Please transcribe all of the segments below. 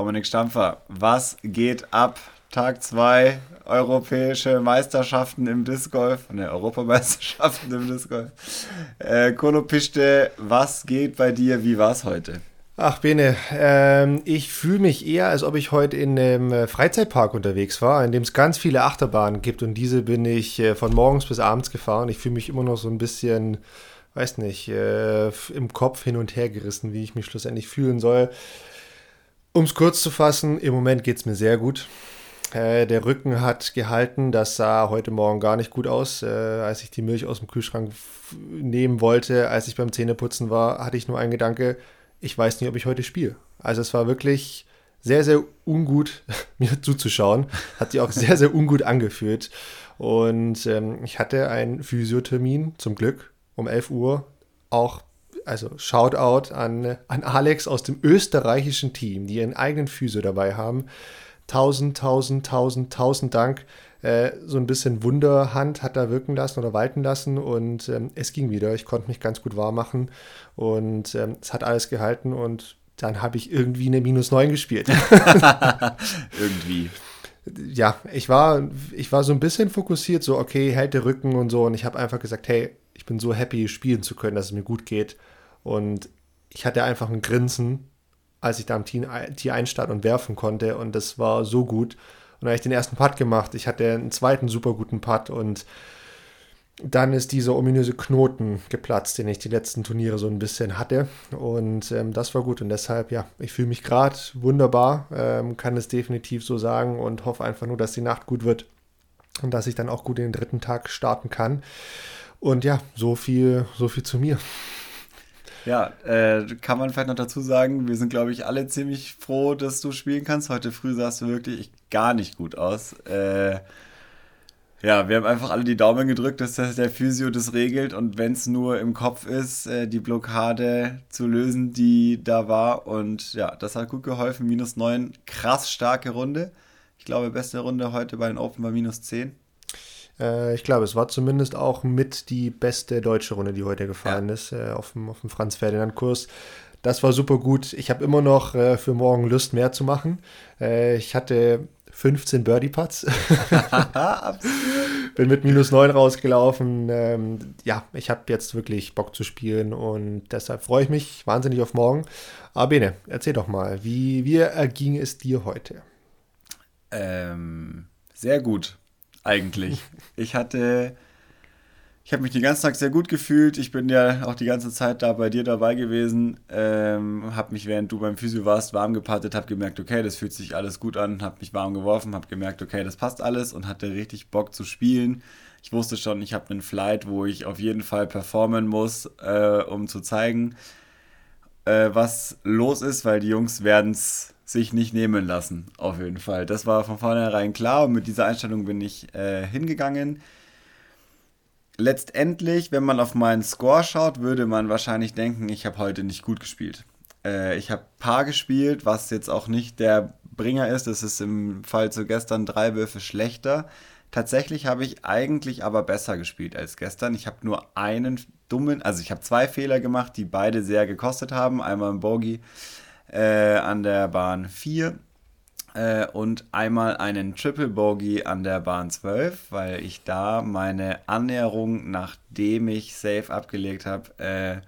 Dominik Stampfer, was geht ab? Tag 2, europäische Meisterschaften im Disc Golf, ne, Europameisterschaften im Disc Golf. Äh, Kono Pischte, was geht bei dir? Wie war es heute? Ach, Bene, ähm, ich fühle mich eher, als ob ich heute in einem äh, Freizeitpark unterwegs war, in dem es ganz viele Achterbahnen gibt und diese bin ich äh, von morgens bis abends gefahren. Ich fühle mich immer noch so ein bisschen, weiß nicht, äh, im Kopf hin und her gerissen, wie ich mich schlussendlich fühlen soll. Um es kurz zu fassen, im Moment geht es mir sehr gut. Äh, der Rücken hat gehalten, das sah heute Morgen gar nicht gut aus. Äh, als ich die Milch aus dem Kühlschrank nehmen wollte, als ich beim Zähneputzen war, hatte ich nur einen Gedanke, ich weiß nicht, ob ich heute spiele. Also es war wirklich sehr, sehr ungut, mir zuzuschauen. Hat sich auch sehr, sehr ungut angefühlt. Und ähm, ich hatte einen Physiothermin, zum Glück, um 11 Uhr. Auch, also Shoutout an, an Alex aus dem österreichischen Team, die ihren eigenen Physio dabei haben. Tausend, tausend, tausend, tausend Dank. Äh, so ein bisschen Wunderhand hat da wirken lassen oder walten lassen und ähm, es ging wieder. Ich konnte mich ganz gut warm machen und ähm, es hat alles gehalten und dann habe ich irgendwie eine Minus 9 gespielt. irgendwie. Ja, ich war, ich war so ein bisschen fokussiert, so, okay, hält der Rücken und so. Und ich habe einfach gesagt, hey, ich bin so happy, spielen zu können, dass es mir gut geht. Und ich hatte einfach ein Grinsen, als ich da am Tee einstand und werfen konnte. Und das war so gut. Und dann habe ich den ersten Putt gemacht. Ich hatte einen zweiten super guten Putt und dann ist dieser ominöse Knoten geplatzt, den ich die letzten Turniere so ein bisschen hatte. Und ähm, das war gut. Und deshalb, ja, ich fühle mich gerade wunderbar, ähm, kann es definitiv so sagen und hoffe einfach nur, dass die Nacht gut wird und dass ich dann auch gut den dritten Tag starten kann. Und ja, so viel, so viel zu mir. Ja, äh, kann man vielleicht noch dazu sagen, wir sind, glaube ich, alle ziemlich froh, dass du spielen kannst. Heute früh sahst du wirklich gar nicht gut aus. Äh, ja, wir haben einfach alle die Daumen gedrückt, dass der Physio das regelt und wenn es nur im Kopf ist, äh, die Blockade zu lösen, die da war. Und ja, das hat gut geholfen. Minus 9, krass starke Runde. Ich glaube, beste Runde heute bei den Open war minus 10. Äh, ich glaube, es war zumindest auch mit die beste deutsche Runde, die heute gefallen ja. ist, äh, auf dem, auf dem Franz-Ferdinand-Kurs. Das war super gut. Ich habe immer noch äh, für morgen Lust, mehr zu machen. Äh, ich hatte 15 Birdie-Putts. Bin mit minus 9 rausgelaufen. Ähm, ja, ich habe jetzt wirklich Bock zu spielen und deshalb freue ich mich wahnsinnig auf morgen. Aber Bene, erzähl doch mal, wie, wie erging es dir heute? Ähm, sehr gut eigentlich. Ich hatte, ich habe mich den ganzen Tag sehr gut gefühlt. Ich bin ja auch die ganze Zeit da bei dir dabei gewesen. Ähm, habe mich, während du beim Physio warst, warm gepattet, habe gemerkt, okay, das fühlt sich alles gut an, habe mich warm geworfen, habe gemerkt, okay, das passt alles und hatte richtig Bock zu spielen. Ich wusste schon, ich habe einen Flight, wo ich auf jeden Fall performen muss, äh, um zu zeigen, äh, was los ist, weil die Jungs werden es sich nicht nehmen lassen, auf jeden Fall. Das war von vornherein klar und mit dieser Einstellung bin ich äh, hingegangen. Letztendlich, wenn man auf meinen Score schaut, würde man wahrscheinlich denken, ich habe heute nicht gut gespielt. Äh, ich habe Paar gespielt, was jetzt auch nicht der Bringer ist. Das ist im Fall zu gestern drei Würfe schlechter. Tatsächlich habe ich eigentlich aber besser gespielt als gestern. Ich habe nur einen dummen, also ich habe zwei Fehler gemacht, die beide sehr gekostet haben. Einmal im Bogey äh, an der Bahn 4 äh, und einmal einen Triple Bogey an der Bahn 12, weil ich da meine Annäherung, nachdem ich Safe abgelegt habe, äh,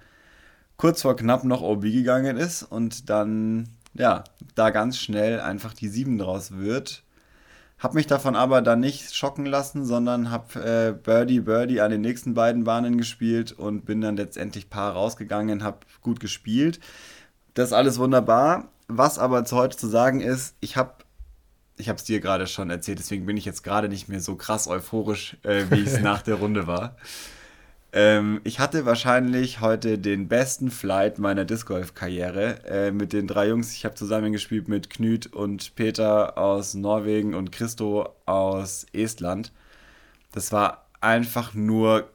kurz vor knapp noch OB gegangen ist und dann, ja, da ganz schnell einfach die 7 draus wird. Hab mich davon aber dann nicht schocken lassen, sondern hab äh, Birdie Birdie an den nächsten beiden Bahnen gespielt und bin dann letztendlich Paar rausgegangen, hab gut gespielt. Das ist alles wunderbar. Was aber zu heute zu sagen ist, ich habe ich habe es dir gerade schon erzählt, deswegen bin ich jetzt gerade nicht mehr so krass euphorisch, äh, wie ich es nach der Runde war. Ähm, ich hatte wahrscheinlich heute den besten Flight meiner Disc Golf Karriere äh, mit den drei Jungs. Ich habe zusammengespielt mit Knut und Peter aus Norwegen und Christo aus Estland. Das war einfach nur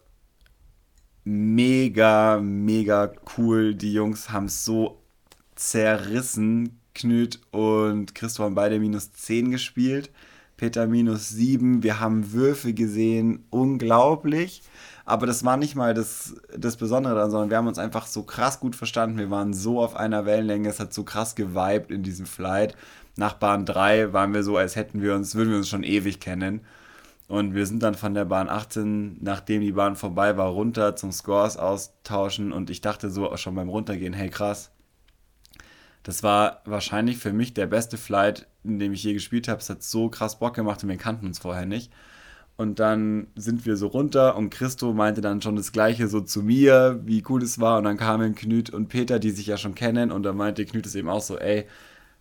mega, mega cool. Die Jungs haben es so zerrissen. Knut und Christoph haben beide minus 10 gespielt. Peter minus 7. Wir haben Würfe gesehen, unglaublich. Aber das war nicht mal das, das Besondere daran, sondern wir haben uns einfach so krass gut verstanden. Wir waren so auf einer Wellenlänge, es hat so krass geweibt in diesem Flight. Nach Bahn 3 waren wir so, als hätten wir uns, würden wir uns schon ewig kennen. Und wir sind dann von der Bahn 18, nachdem die Bahn vorbei war, runter zum Scores austauschen. Und ich dachte so schon beim Runtergehen, hey krass, das war wahrscheinlich für mich der beste Flight, in dem ich je gespielt habe. Es hat so krass Bock gemacht und wir kannten uns vorher nicht. Und dann sind wir so runter und Christo meinte dann schon das Gleiche so zu mir, wie cool es war. Und dann kamen Knüt und Peter, die sich ja schon kennen. Und dann meinte Knüt es eben auch so, ey,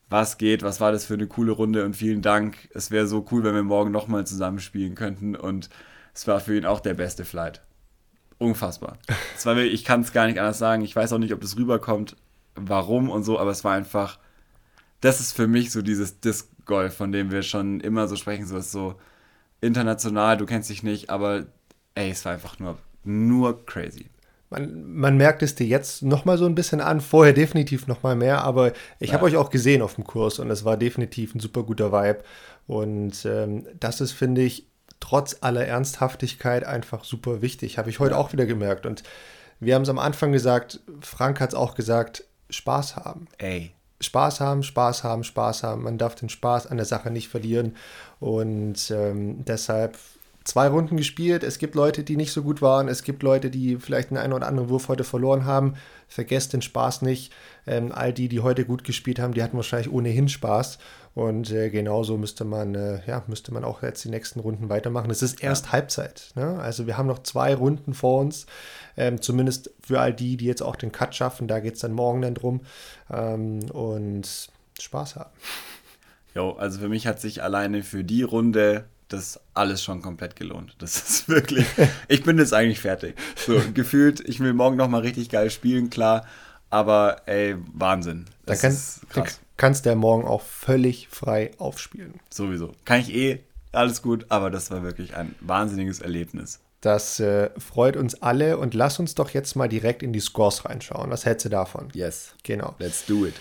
was geht, was war das für eine coole Runde und vielen Dank. Es wäre so cool, wenn wir morgen nochmal zusammen spielen könnten. Und es war für ihn auch der beste Flight. Unfassbar. Es war wirklich, ich kann es gar nicht anders sagen. Ich weiß auch nicht, ob das rüberkommt, warum und so, aber es war einfach, das ist für mich so dieses Disc Golf, von dem wir schon immer so sprechen, so ist so, international, du kennst dich nicht, aber ey, es war einfach nur, nur crazy. Man, man merkt es dir jetzt nochmal so ein bisschen an, vorher definitiv nochmal mehr, aber ich ja. habe euch auch gesehen auf dem Kurs und es war definitiv ein super guter Vibe. Und ähm, das ist, finde ich, trotz aller Ernsthaftigkeit einfach super wichtig. Habe ich heute ja. auch wieder gemerkt. Und wir haben es am Anfang gesagt, Frank hat es auch gesagt, Spaß haben. Ey. Spaß haben, Spaß haben, Spaß haben. Man darf den Spaß an der Sache nicht verlieren. Und ähm, deshalb zwei Runden gespielt. Es gibt Leute, die nicht so gut waren. Es gibt Leute, die vielleicht einen oder anderen Wurf heute verloren haben. Vergesst den Spaß nicht. Ähm, all die, die heute gut gespielt haben, die hatten wahrscheinlich ohnehin Spaß. Und äh, genauso müsste man, äh, ja, müsste man auch jetzt die nächsten Runden weitermachen. Es ist erst ja. Halbzeit. Ne? Also wir haben noch zwei Runden vor uns. Ähm, zumindest für all die, die jetzt auch den Cut schaffen. Da geht es dann morgen dann drum. Ähm, und Spaß haben. Jo, also für mich hat sich alleine für die Runde das alles schon komplett gelohnt. Das ist wirklich, ich bin jetzt eigentlich fertig. So, gefühlt, ich will morgen nochmal richtig geil spielen, klar, aber ey, Wahnsinn. Das dann, kann, dann kannst du ja morgen auch völlig frei aufspielen. Sowieso. Kann ich eh, alles gut, aber das war wirklich ein wahnsinniges Erlebnis. Das äh, freut uns alle und lass uns doch jetzt mal direkt in die Scores reinschauen. Was hältst du davon? Yes. Genau. Let's do it.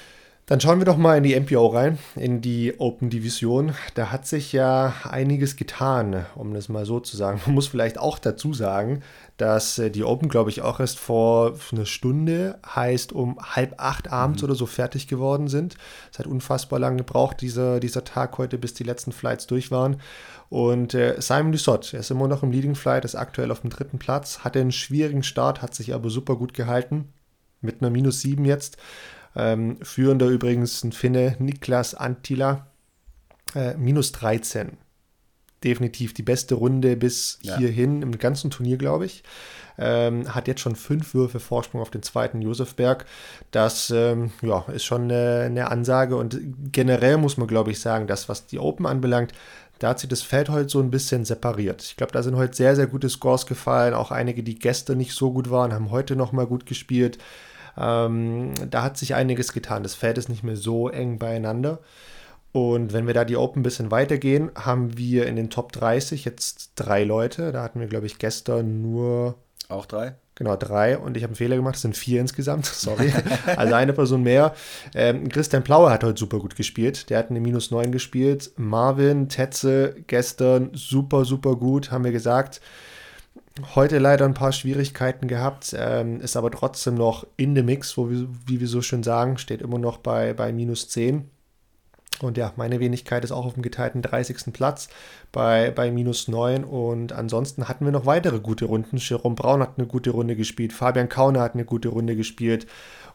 Dann schauen wir doch mal in die MPO rein, in die Open Division. Da hat sich ja einiges getan, um das mal so zu sagen. Man muss vielleicht auch dazu sagen, dass äh, die Open, glaube ich, auch erst vor einer Stunde, heißt um halb acht abends mhm. oder so fertig geworden sind. Es hat unfassbar lange gebraucht, dieser, dieser Tag heute, bis die letzten Flights durch waren. Und äh, Simon Dussot, er ist immer noch im Leading Flight, ist aktuell auf dem dritten Platz, hatte einen schwierigen Start, hat sich aber super gut gehalten. Mit einer Minus 7 jetzt. Ähm, führender übrigens ein Finne, Niklas Antila, äh, minus 13. Definitiv die beste Runde bis ja. hierhin im ganzen Turnier, glaube ich. Ähm, hat jetzt schon fünf Würfe Vorsprung auf den zweiten Josefberg. Das ähm, ja, ist schon eine, eine, Ansage und generell muss man, glaube ich, sagen, dass was die Open anbelangt, da hat sich das Feld heute so ein bisschen separiert. Ich glaube, da sind heute sehr, sehr gute Scores gefallen. Auch einige, die gestern nicht so gut waren, haben heute nochmal gut gespielt. Ähm, da hat sich einiges getan. Das Feld ist nicht mehr so eng beieinander. Und wenn wir da die Open ein bisschen weitergehen, haben wir in den Top 30 jetzt drei Leute. Da hatten wir, glaube ich, gestern nur. Auch drei? Genau, drei. Und ich habe einen Fehler gemacht. Es sind vier insgesamt. Sorry. also eine Person mehr. Ähm, Christian Plauer hat heute super gut gespielt. Der hat eine Minus 9 gespielt. Marvin, Tetze gestern super, super gut, haben wir gesagt. Heute leider ein paar Schwierigkeiten gehabt, ähm, ist aber trotzdem noch in dem Mix, wo wir, wie wir so schön sagen, steht immer noch bei, bei minus 10. Und ja, meine Wenigkeit ist auch auf dem geteilten 30. Platz bei, bei minus 9. Und ansonsten hatten wir noch weitere gute Runden. Jerome Braun hat eine gute Runde gespielt, Fabian Kauner hat eine gute Runde gespielt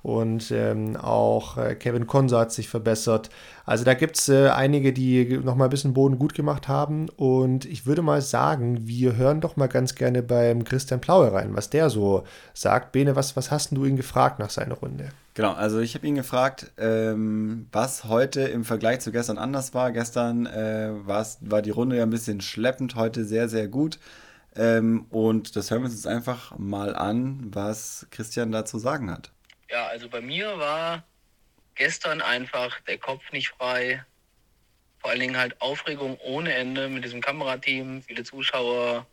und ähm, auch äh, Kevin Konsa hat sich verbessert. Also da gibt es äh, einige, die nochmal ein bisschen Boden gut gemacht haben und ich würde mal sagen, wir hören doch mal ganz gerne beim Christian Plaue rein, was der so sagt. Bene, was, was hast du ihn gefragt nach seiner Runde? Genau, also ich habe ihn gefragt, ähm, was heute im Vergleich zu gestern anders war. Gestern äh, war die Runde ja ein bisschen schleppend, heute sehr, sehr gut. Ähm, und das hören wir uns jetzt einfach mal an, was Christian dazu sagen hat. Ja, also bei mir war gestern einfach der Kopf nicht frei. Vor allen Dingen halt Aufregung ohne Ende mit diesem Kamerateam, viele Zuschauer,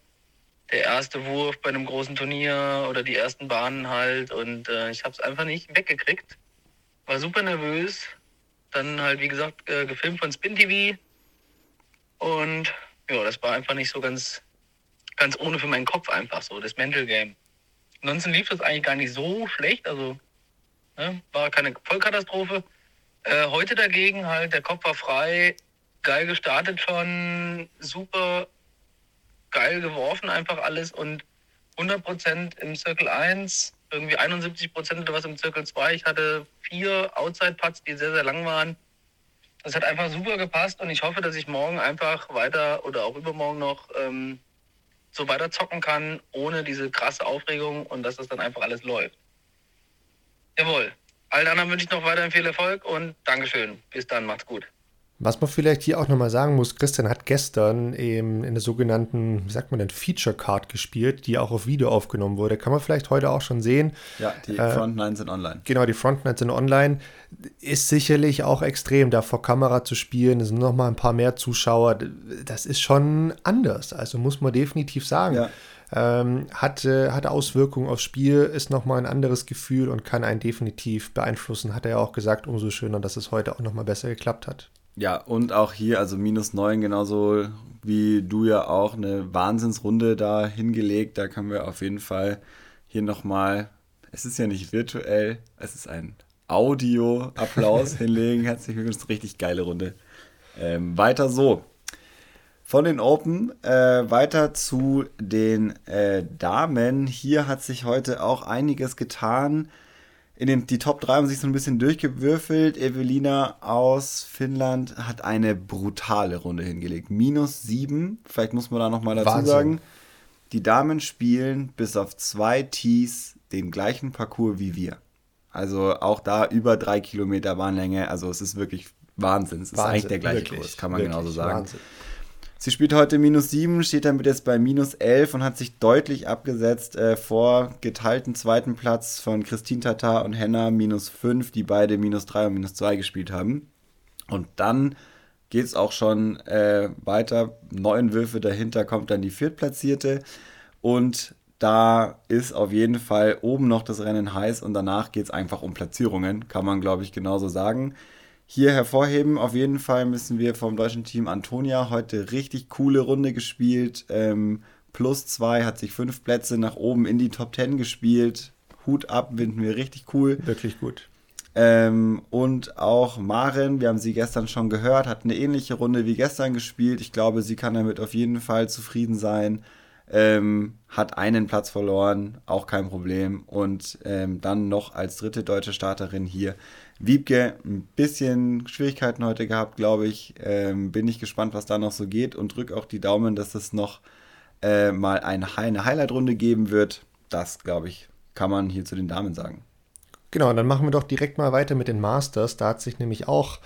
der erste Wurf bei einem großen Turnier oder die ersten Bahnen halt. Und äh, ich habe es einfach nicht weggekriegt. War super nervös. Dann halt, wie gesagt, äh, gefilmt von Spin TV. Und ja, das war einfach nicht so ganz, ganz ohne für meinen Kopf einfach so, das Mental Game. Ansonsten lief das eigentlich gar nicht so schlecht, also ne, war keine Vollkatastrophe. Äh, heute dagegen halt, der Kopf war frei, geil gestartet schon, super geil geworfen einfach alles und 100% im Circle 1, irgendwie 71% oder was im Circle 2. Ich hatte vier Outside-Putts, die sehr, sehr lang waren. Das hat einfach super gepasst und ich hoffe, dass ich morgen einfach weiter oder auch übermorgen noch ähm, so weiter zocken kann, ohne diese krasse Aufregung und dass das dann einfach alles läuft. Jawohl. Allen anderen wünsche ich noch weiterhin viel Erfolg und Dankeschön. Bis dann, macht's gut. Was man vielleicht hier auch nochmal sagen muss, Christian hat gestern eben in der sogenannten, wie sagt man denn, Feature Card gespielt, die auch auf Video aufgenommen wurde. Kann man vielleicht heute auch schon sehen. Ja, die äh, Front 9 sind online. Genau, die Front 9 sind online. Ist sicherlich auch extrem, da vor Kamera zu spielen. Es sind nochmal ein paar mehr Zuschauer. Das ist schon anders. Also muss man definitiv sagen. Ja. Ähm, hat, äh, hat Auswirkungen aufs Spiel, ist nochmal ein anderes Gefühl und kann einen definitiv beeinflussen, hat er ja auch gesagt, umso schöner, dass es heute auch nochmal besser geklappt hat. Ja, und auch hier, also minus 9, genauso wie du ja auch, eine Wahnsinnsrunde da hingelegt. Da können wir auf jeden Fall hier nochmal, es ist ja nicht virtuell, es ist ein Audio-Applaus hinlegen. Herzlich willkommen, richtig geile Runde. Ähm, weiter so. Von den Open äh, weiter zu den äh, Damen. Hier hat sich heute auch einiges getan in den, die Top 3 haben sich so ein bisschen durchgewürfelt. Evelina aus Finnland hat eine brutale Runde hingelegt. Minus 7, vielleicht muss man da nochmal dazu Wahnsinn. sagen. Die Damen spielen bis auf zwei Tees den gleichen Parcours wie wir. Also auch da über drei Kilometer Bahnlänge. Also es ist wirklich Wahnsinn. Es ist Wahnsinn, eigentlich der gleiche wirklich, Kurs, kann man wirklich, genauso sagen. Wahnsinn. Sie spielt heute minus 7, steht damit jetzt bei minus 11 und hat sich deutlich abgesetzt äh, vor geteilten zweiten Platz von Christine Tatar und Henna minus 5, die beide minus 3 und minus 2 gespielt haben. Und dann geht es auch schon äh, weiter. Neun Würfe dahinter kommt dann die Viertplatzierte. Und da ist auf jeden Fall oben noch das Rennen heiß und danach geht es einfach um Platzierungen, kann man glaube ich genauso sagen hier hervorheben. Auf jeden Fall müssen wir vom deutschen Team Antonia heute richtig coole Runde gespielt. Ähm, plus zwei hat sich fünf Plätze nach oben in die Top Ten gespielt. Hut ab, finden wir richtig cool. Wirklich gut. Ähm, und auch Maren, wir haben sie gestern schon gehört, hat eine ähnliche Runde wie gestern gespielt. Ich glaube, sie kann damit auf jeden Fall zufrieden sein. Ähm, hat einen Platz verloren, auch kein Problem. Und ähm, dann noch als dritte deutsche Starterin hier Wiebke ein bisschen Schwierigkeiten heute gehabt, glaube ich. Ähm, bin ich gespannt, was da noch so geht und drücke auch die Daumen, dass es noch äh, mal eine, eine Highlight-Runde geben wird. Das, glaube ich, kann man hier zu den Damen sagen. Genau, dann machen wir doch direkt mal weiter mit den Masters. Da hat sich nämlich auch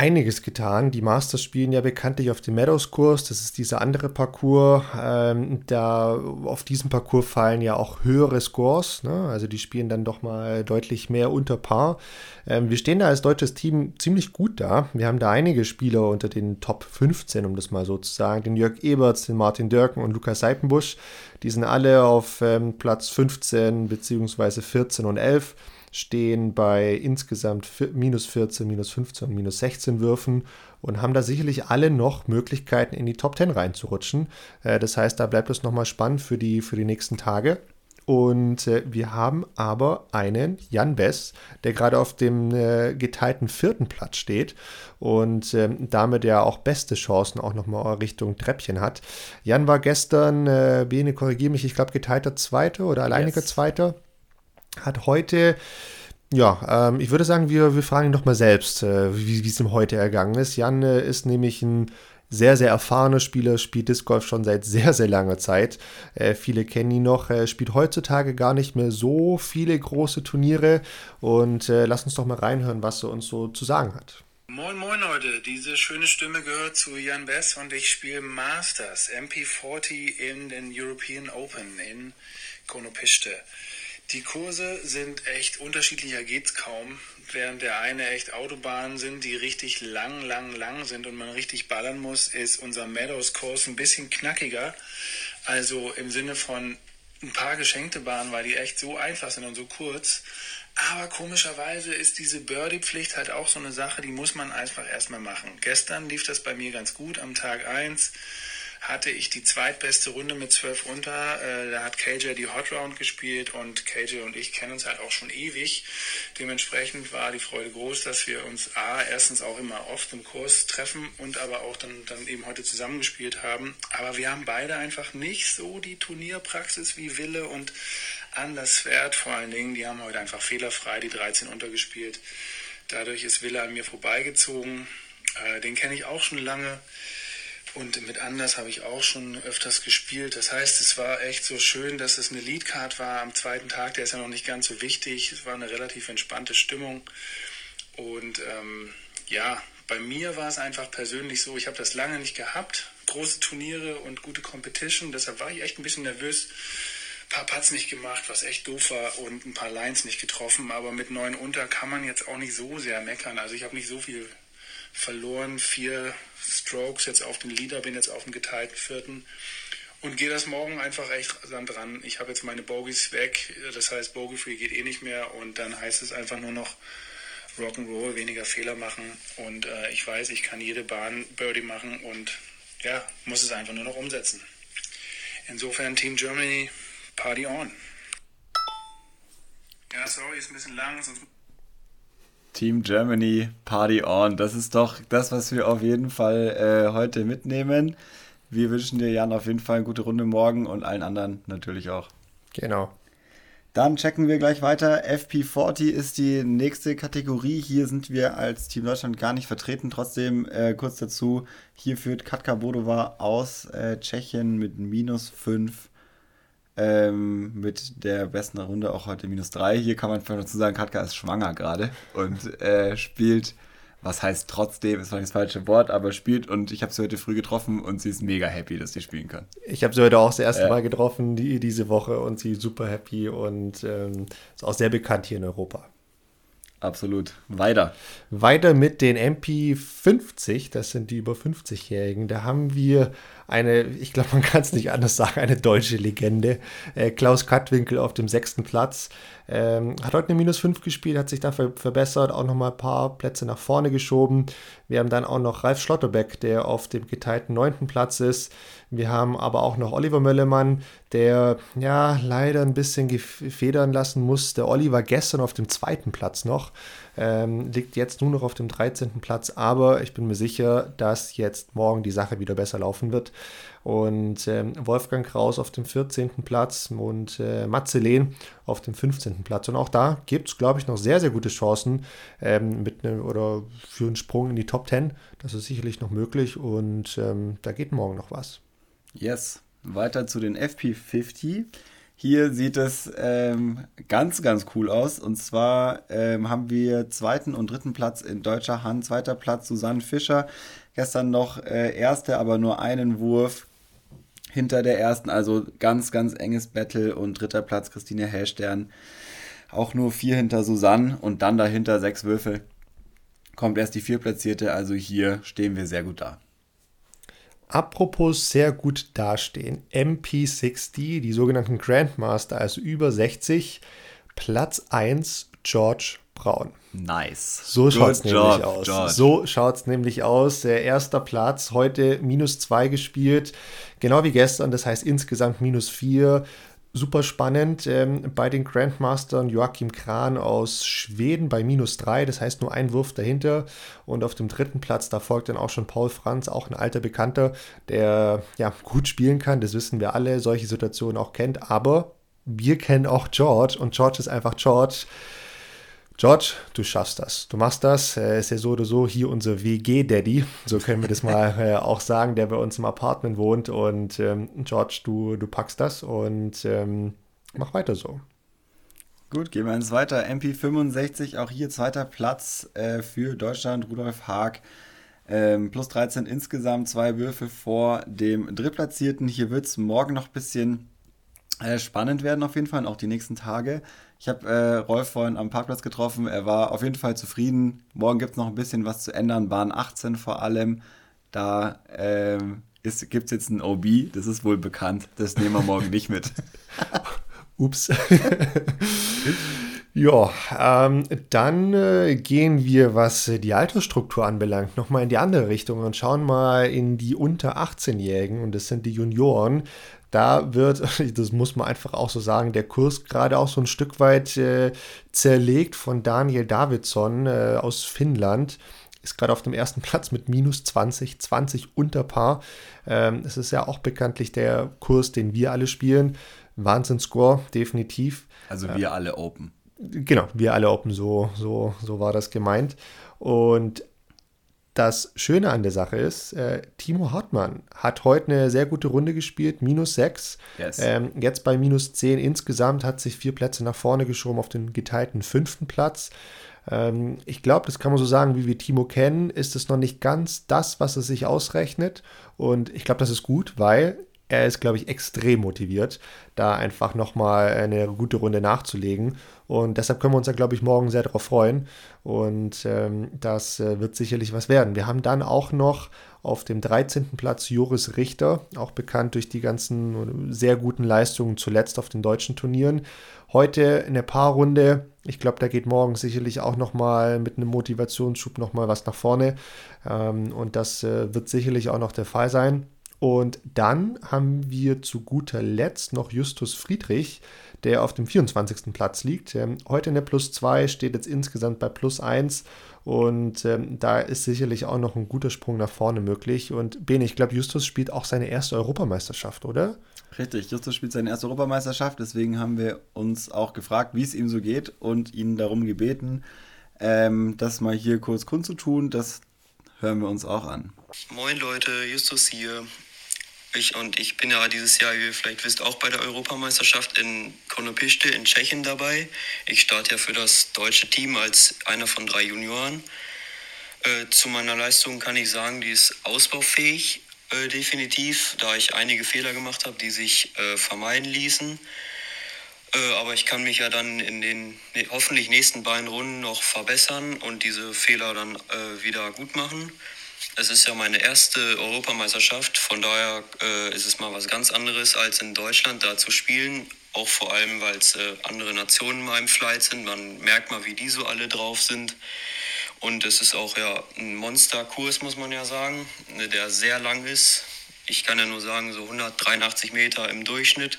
einiges getan. Die Masters spielen ja bekanntlich auf dem Meadows-Kurs. Das ist dieser andere Parcours. Ähm, da auf diesem Parcours fallen ja auch höhere Scores. Ne? Also die spielen dann doch mal deutlich mehr unter Paar. Ähm, wir stehen da als deutsches Team ziemlich gut da. Wir haben da einige Spieler unter den Top 15, um das mal so zu sagen. Den Jörg Eberts, den Martin Dörken und Lukas Seipenbusch. Die sind alle auf ähm, Platz 15 bzw. 14 und 11 stehen bei insgesamt minus 14, minus 15 und minus 16 Würfen und haben da sicherlich alle noch Möglichkeiten in die Top 10 reinzurutschen. Äh, das heißt, da bleibt es nochmal spannend für die, für die nächsten Tage. Und äh, wir haben aber einen Jan Bess, der gerade auf dem äh, geteilten vierten Platz steht und äh, damit ja auch beste Chancen auch nochmal Richtung Treppchen hat. Jan war gestern, äh, Bene, korrigiere mich, ich glaube geteilter Zweiter oder alleiniger yes. Zweiter hat heute, ja, ähm, ich würde sagen, wir, wir fragen ihn doch mal selbst, äh, wie es ihm heute ergangen ist. Jan äh, ist nämlich ein sehr, sehr erfahrener Spieler, spielt Disc Golf schon seit sehr, sehr langer Zeit. Äh, viele kennen ihn noch, er spielt heutzutage gar nicht mehr so viele große Turniere und äh, lass uns doch mal reinhören, was er uns so zu sagen hat. Moin Moin Leute, diese schöne Stimme gehört zu Jan Bess und ich spiele Masters MP40 in den European Open in Konopiste. Die Kurse sind echt unterschiedlicher geht's kaum. Während der eine echt Autobahnen sind, die richtig lang, lang, lang sind und man richtig ballern muss, ist unser Meadows Kurs ein bisschen knackiger. Also im Sinne von ein paar geschenkte Bahnen, weil die echt so einfach sind und so kurz. Aber komischerweise ist diese Birdie-Pflicht halt auch so eine Sache, die muss man einfach erstmal machen. Gestern lief das bei mir ganz gut am Tag 1 hatte ich die zweitbeste Runde mit 12 unter. Äh, da hat KJ die Hot Round gespielt und KJ und ich kennen uns halt auch schon ewig. Dementsprechend war die Freude groß, dass wir uns A, erstens auch immer oft im Kurs treffen und aber auch dann, dann eben heute zusammengespielt haben. Aber wir haben beide einfach nicht so die Turnierpraxis wie Wille und Anders Wert vor allen Dingen. Die haben heute einfach fehlerfrei die 13 untergespielt. Dadurch ist Wille an mir vorbeigezogen. Äh, den kenne ich auch schon lange. Und mit Anders habe ich auch schon öfters gespielt. Das heißt, es war echt so schön, dass es eine Leadcard war am zweiten Tag. Der ist ja noch nicht ganz so wichtig. Es war eine relativ entspannte Stimmung. Und ähm, ja, bei mir war es einfach persönlich so, ich habe das lange nicht gehabt. Große Turniere und gute Competition. Deshalb war ich echt ein bisschen nervös. Ein paar Putts nicht gemacht, was echt doof war und ein paar Lines nicht getroffen. Aber mit neun unter kann man jetzt auch nicht so sehr meckern. Also ich habe nicht so viel verloren, vier Strokes jetzt auf den Leader, bin jetzt auf dem geteilten vierten und gehe das morgen einfach echt dran. Ich habe jetzt meine Bogies weg, das heißt Bogey Free geht eh nicht mehr und dann heißt es einfach nur noch Rock'n'Roll, weniger Fehler machen und äh, ich weiß, ich kann jede Bahn Birdie machen und ja, muss es einfach nur noch umsetzen. Insofern Team Germany, Party on. Ja, sorry, ist ein bisschen lang, sonst Team Germany, Party on. Das ist doch das, was wir auf jeden Fall äh, heute mitnehmen. Wir wünschen dir, Jan, auf jeden Fall eine gute Runde morgen und allen anderen natürlich auch. Genau. Dann checken wir gleich weiter. FP40 ist die nächste Kategorie. Hier sind wir als Team Deutschland gar nicht vertreten. Trotzdem äh, kurz dazu: Hier führt Katka Bodova aus äh, Tschechien mit minus 5 ähm, mit der besten Runde auch heute minus 3. Hier kann man dazu sagen, Katka ist schwanger gerade und äh, spielt, was heißt trotzdem, ist vielleicht das falsche Wort, aber spielt und ich habe sie heute früh getroffen und sie ist mega happy, dass sie spielen kann. Ich habe sie heute auch das erste äh, Mal getroffen, die, diese Woche und sie ist super happy und ähm, ist auch sehr bekannt hier in Europa. Absolut. Weiter. Weiter mit den MP50, das sind die über 50-Jährigen. Da haben wir eine, ich glaube, man kann es nicht anders sagen, eine deutsche Legende. Äh, Klaus Kattwinkel auf dem sechsten Platz. Ähm, hat heute eine Minus 5 gespielt, hat sich dafür verbessert, auch nochmal ein paar Plätze nach vorne geschoben. Wir haben dann auch noch Ralf Schlotterbeck, der auf dem geteilten neunten Platz ist. Wir haben aber auch noch Oliver Möllemann, der ja leider ein bisschen gefedern lassen muss. Der Olli war gestern auf dem zweiten Platz noch, ähm, liegt jetzt nur noch auf dem 13. Platz, aber ich bin mir sicher, dass jetzt morgen die Sache wieder besser laufen wird und ähm, Wolfgang Kraus auf dem 14. Platz und äh, Matze Lehn auf dem 15. Platz. Und auch da gibt es, glaube ich, noch sehr, sehr gute Chancen ähm, mit ne, oder für einen Sprung in die Top 10. Das ist sicherlich noch möglich und ähm, da geht morgen noch was. Yes. Weiter zu den FP50. Hier sieht es ähm, ganz, ganz cool aus. Und zwar ähm, haben wir zweiten und dritten Platz in deutscher Hand. Zweiter Platz Susanne Fischer. Gestern noch äh, erste, aber nur einen Wurf hinter der ersten. Also ganz, ganz enges Battle und dritter Platz Christine Hellstern. Auch nur vier hinter Susanne und dann dahinter sechs Würfel. Kommt erst die vierplatzierte, also hier stehen wir sehr gut da. Apropos sehr gut dastehen, MP60, die sogenannten Grandmaster, also über 60, Platz 1 George Braun. Nice. So schaut es nämlich aus. George. So schaut es nämlich aus. Der erste Platz, heute minus 2 gespielt, genau wie gestern, das heißt insgesamt minus 4 super spannend. Ähm, bei den Grandmastern Joachim Kran aus Schweden bei minus 3, das heißt nur ein Wurf dahinter. Und auf dem dritten Platz, da folgt dann auch schon Paul Franz, auch ein alter Bekannter, der ja gut spielen kann. Das wissen wir alle, solche Situationen auch kennt. Aber wir kennen auch George und George ist einfach George. George, du schaffst das. Du machst das. Er ist ja so oder so hier unser WG-Daddy. So können wir das mal äh, auch sagen, der bei uns im Apartment wohnt. Und ähm, George, du, du packst das und ähm, mach weiter so. Gut, gehen wir ins weiter. MP65, auch hier zweiter Platz äh, für Deutschland, Rudolf Haag. Ähm, plus 13 insgesamt, zwei Würfe vor dem Drittplatzierten. Hier wird es morgen noch ein bisschen äh, spannend werden, auf jeden Fall, und auch die nächsten Tage. Ich habe äh, Rolf vorhin am Parkplatz getroffen. Er war auf jeden Fall zufrieden. Morgen gibt es noch ein bisschen was zu ändern. Bahn 18 vor allem. Da ähm, gibt es jetzt ein OB. Das ist wohl bekannt. Das nehmen wir morgen nicht mit. Ups. ja, ähm, dann äh, gehen wir, was die Altersstruktur anbelangt, nochmal in die andere Richtung und schauen mal in die unter 18-Jährigen und das sind die Junioren. Da wird, das muss man einfach auch so sagen, der Kurs gerade auch so ein Stück weit äh, zerlegt von Daniel Davidson äh, aus Finnland ist gerade auf dem ersten Platz mit minus 20, 20 unter Paar. Ähm, es ist ja auch bekanntlich der Kurs, den wir alle spielen. Wahnsinn-Score, definitiv. Also wir äh, alle Open. Genau, wir alle Open, so, so, so war das gemeint. Und das Schöne an der Sache ist, äh, Timo Hartmann hat heute eine sehr gute Runde gespielt, minus 6. Yes. Ähm, jetzt bei minus 10 insgesamt, hat sich vier Plätze nach vorne geschoben auf den geteilten fünften Platz. Ähm, ich glaube, das kann man so sagen, wie wir Timo kennen, ist es noch nicht ganz das, was es sich ausrechnet. Und ich glaube, das ist gut, weil er ist, glaube ich, extrem motiviert, da einfach nochmal eine gute Runde nachzulegen. Und deshalb können wir uns da, glaube ich, morgen sehr darauf freuen. Und ähm, das äh, wird sicherlich was werden. Wir haben dann auch noch auf dem 13. Platz Joris Richter, auch bekannt durch die ganzen sehr guten Leistungen zuletzt auf den deutschen Turnieren. Heute eine Paarrunde. Ich glaube, da geht morgen sicherlich auch nochmal mit einem Motivationsschub nochmal was nach vorne. Ähm, und das äh, wird sicherlich auch noch der Fall sein. Und dann haben wir zu guter Letzt noch Justus Friedrich, der auf dem 24. Platz liegt. Ähm, heute in der Plus 2 steht jetzt insgesamt bei Plus 1 und ähm, da ist sicherlich auch noch ein guter Sprung nach vorne möglich. Und Bene, ich glaube, Justus spielt auch seine erste Europameisterschaft, oder? Richtig, Justus spielt seine erste Europameisterschaft, deswegen haben wir uns auch gefragt, wie es ihm so geht und ihn darum gebeten, ähm, das mal hier kurz kundzutun. Das hören wir uns auch an. Moin Leute, Justus hier. Ich und ich bin ja dieses Jahr, wie ihr vielleicht wisst, auch bei der Europameisterschaft in Konopiste in Tschechien dabei. Ich starte ja für das deutsche Team als einer von drei Junioren. Äh, zu meiner Leistung kann ich sagen, die ist ausbaufähig, äh, definitiv, da ich einige Fehler gemacht habe, die sich äh, vermeiden ließen. Äh, aber ich kann mich ja dann in den ne, hoffentlich nächsten beiden Runden noch verbessern und diese Fehler dann äh, wieder gut machen. Es ist ja meine erste Europameisterschaft, von daher äh, ist es mal was ganz anderes als in Deutschland da zu spielen. Auch vor allem, weil es äh, andere Nationen mal im Flight sind. Man merkt mal, wie die so alle drauf sind. Und es ist auch ja ein Monsterkurs, muss man ja sagen, ne, der sehr lang ist. Ich kann ja nur sagen, so 183 Meter im Durchschnitt.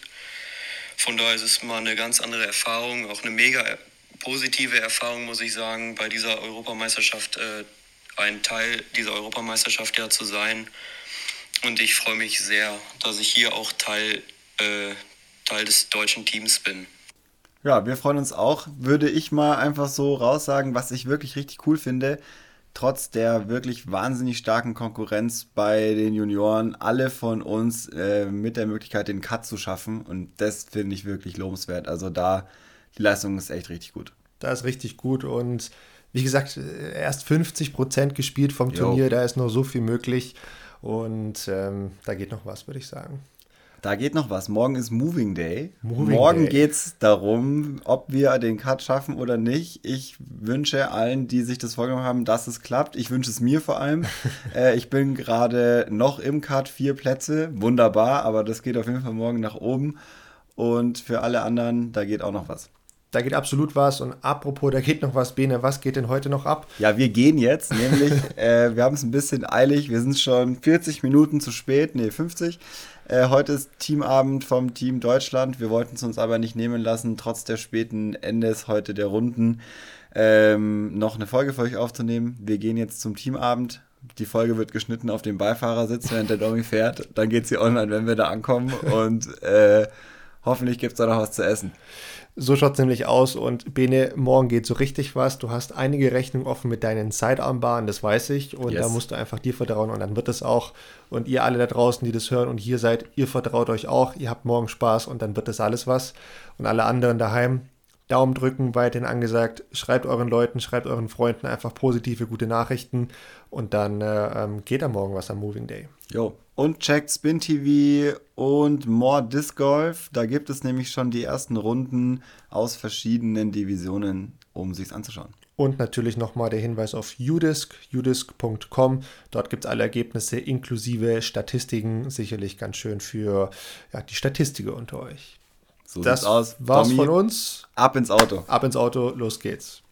Von daher ist es mal eine ganz andere Erfahrung, auch eine mega positive Erfahrung, muss ich sagen, bei dieser Europameisterschaft äh, ein Teil dieser Europameisterschaft ja zu sein. Und ich freue mich sehr, dass ich hier auch Teil, äh, Teil des deutschen Teams bin. Ja, wir freuen uns auch. Würde ich mal einfach so raussagen, was ich wirklich richtig cool finde. Trotz der wirklich wahnsinnig starken Konkurrenz bei den Junioren, alle von uns äh, mit der Möglichkeit, den Cut zu schaffen. Und das finde ich wirklich lobenswert. Also da, die Leistung ist echt richtig gut. Da ist richtig gut und wie gesagt, erst 50 Prozent gespielt vom Turnier, jo. da ist noch so viel möglich und ähm, da geht noch was, würde ich sagen. Da geht noch was. Morgen ist Moving Day. Moving Morgen geht es darum, ob wir den Cut schaffen oder nicht. Ich wünsche allen, die sich das vorgenommen haben, dass es klappt. Ich wünsche es mir vor allem. äh, ich bin gerade noch im Cut, vier Plätze. Wunderbar, aber das geht auf jeden Fall morgen nach oben. Und für alle anderen, da geht auch noch was. Da geht absolut was. Und apropos, da geht noch was, Bene, was geht denn heute noch ab? Ja, wir gehen jetzt, nämlich, äh, wir haben es ein bisschen eilig. Wir sind schon 40 Minuten zu spät, nee, 50. Äh, heute ist Teamabend vom Team Deutschland. Wir wollten es uns aber nicht nehmen lassen, trotz der späten Endes heute der Runden, ähm, noch eine Folge für euch aufzunehmen. Wir gehen jetzt zum Teamabend. Die Folge wird geschnitten auf dem Beifahrersitz, während der Domi fährt. Dann geht sie online, wenn wir da ankommen. Und äh, hoffentlich gibt es da noch was zu essen. So schaut es nämlich aus. Und Bene, morgen geht so richtig was. Du hast einige Rechnungen offen mit deinen Sidearmbahnen, das weiß ich. Und yes. da musst du einfach dir vertrauen und dann wird es auch. Und ihr alle da draußen, die das hören und hier seid, ihr vertraut euch auch. Ihr habt morgen Spaß und dann wird das alles was. Und alle anderen daheim, Daumen drücken, weiterhin angesagt. Schreibt euren Leuten, schreibt euren Freunden einfach positive, gute Nachrichten. Und dann äh, ähm, geht am Morgen was am Moving Day. Jo. Und checkt Spin TV und More Disc Golf. Da gibt es nämlich schon die ersten Runden aus verschiedenen Divisionen, um sich anzuschauen. Und natürlich nochmal der Hinweis auf udisk, udisk.com. Dort gibt es alle Ergebnisse inklusive Statistiken. Sicherlich ganz schön für ja, die Statistiker unter euch. So das aus. war's Tommy, von uns. Ab ins Auto. Ab ins Auto, los geht's.